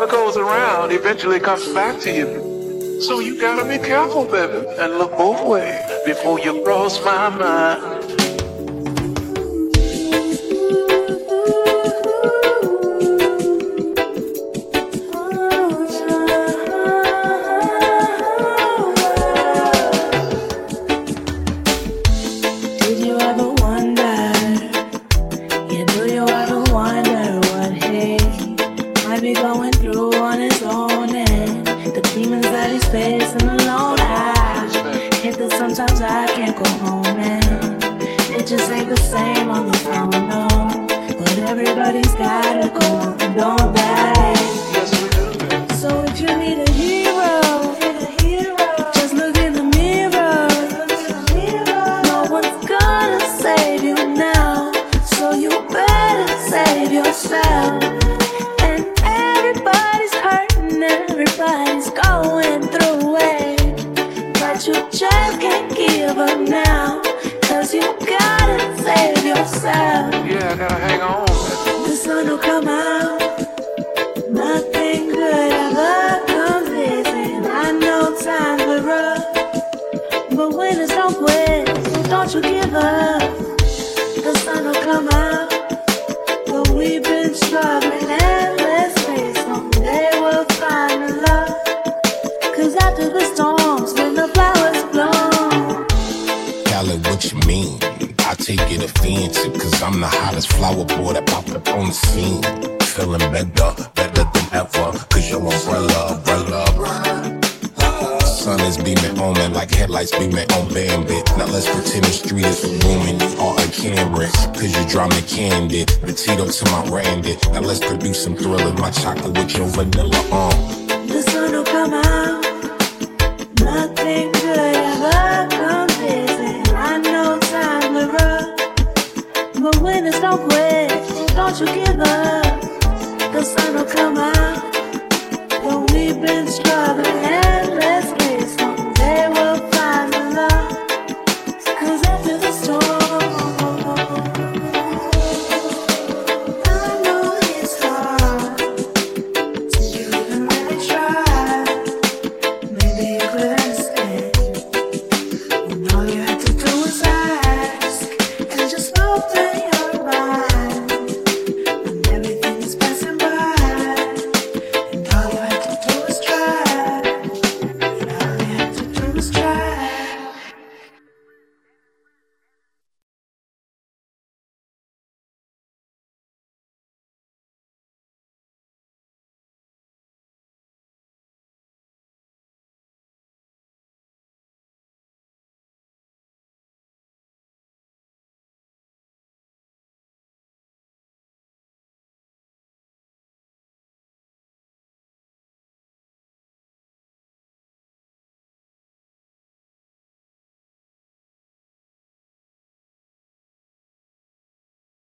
whatever goes around eventually comes back to you. So you gotta be careful, baby, and look both ways before you cross my mind. Did you ever through on his own and the demons that he's facing alone? I hate that sometimes I can't go home and it just ain't the same on the phone, no. But everybody's gotta go on, don't they? So if you need a just can't give up now, cause you gotta save yourself. Yeah, I gotta hang on. The sun will come out. Nothing good ever comes easy. I know times were rough, but winners don't quit. Don't you give up. Take it offensive, cause I'm the hottest flower boy that popped up on the scene. Feeling better, better than ever, cause your umbrella, umbrella. Sun is beaming on me like headlights beaming on Bambi. Now let's pretend the street is a room and you are a camera. Cause you draw me candy, Petito to my Randy. Now let's produce some thrillers, my chocolate with your vanilla on. The sun will come out. Don't you give up. The sun will come out. Though we've been struggling endlessly. Someday we'll find the love. Cause after the storm, I know it's hard to even really try. Maybe you could.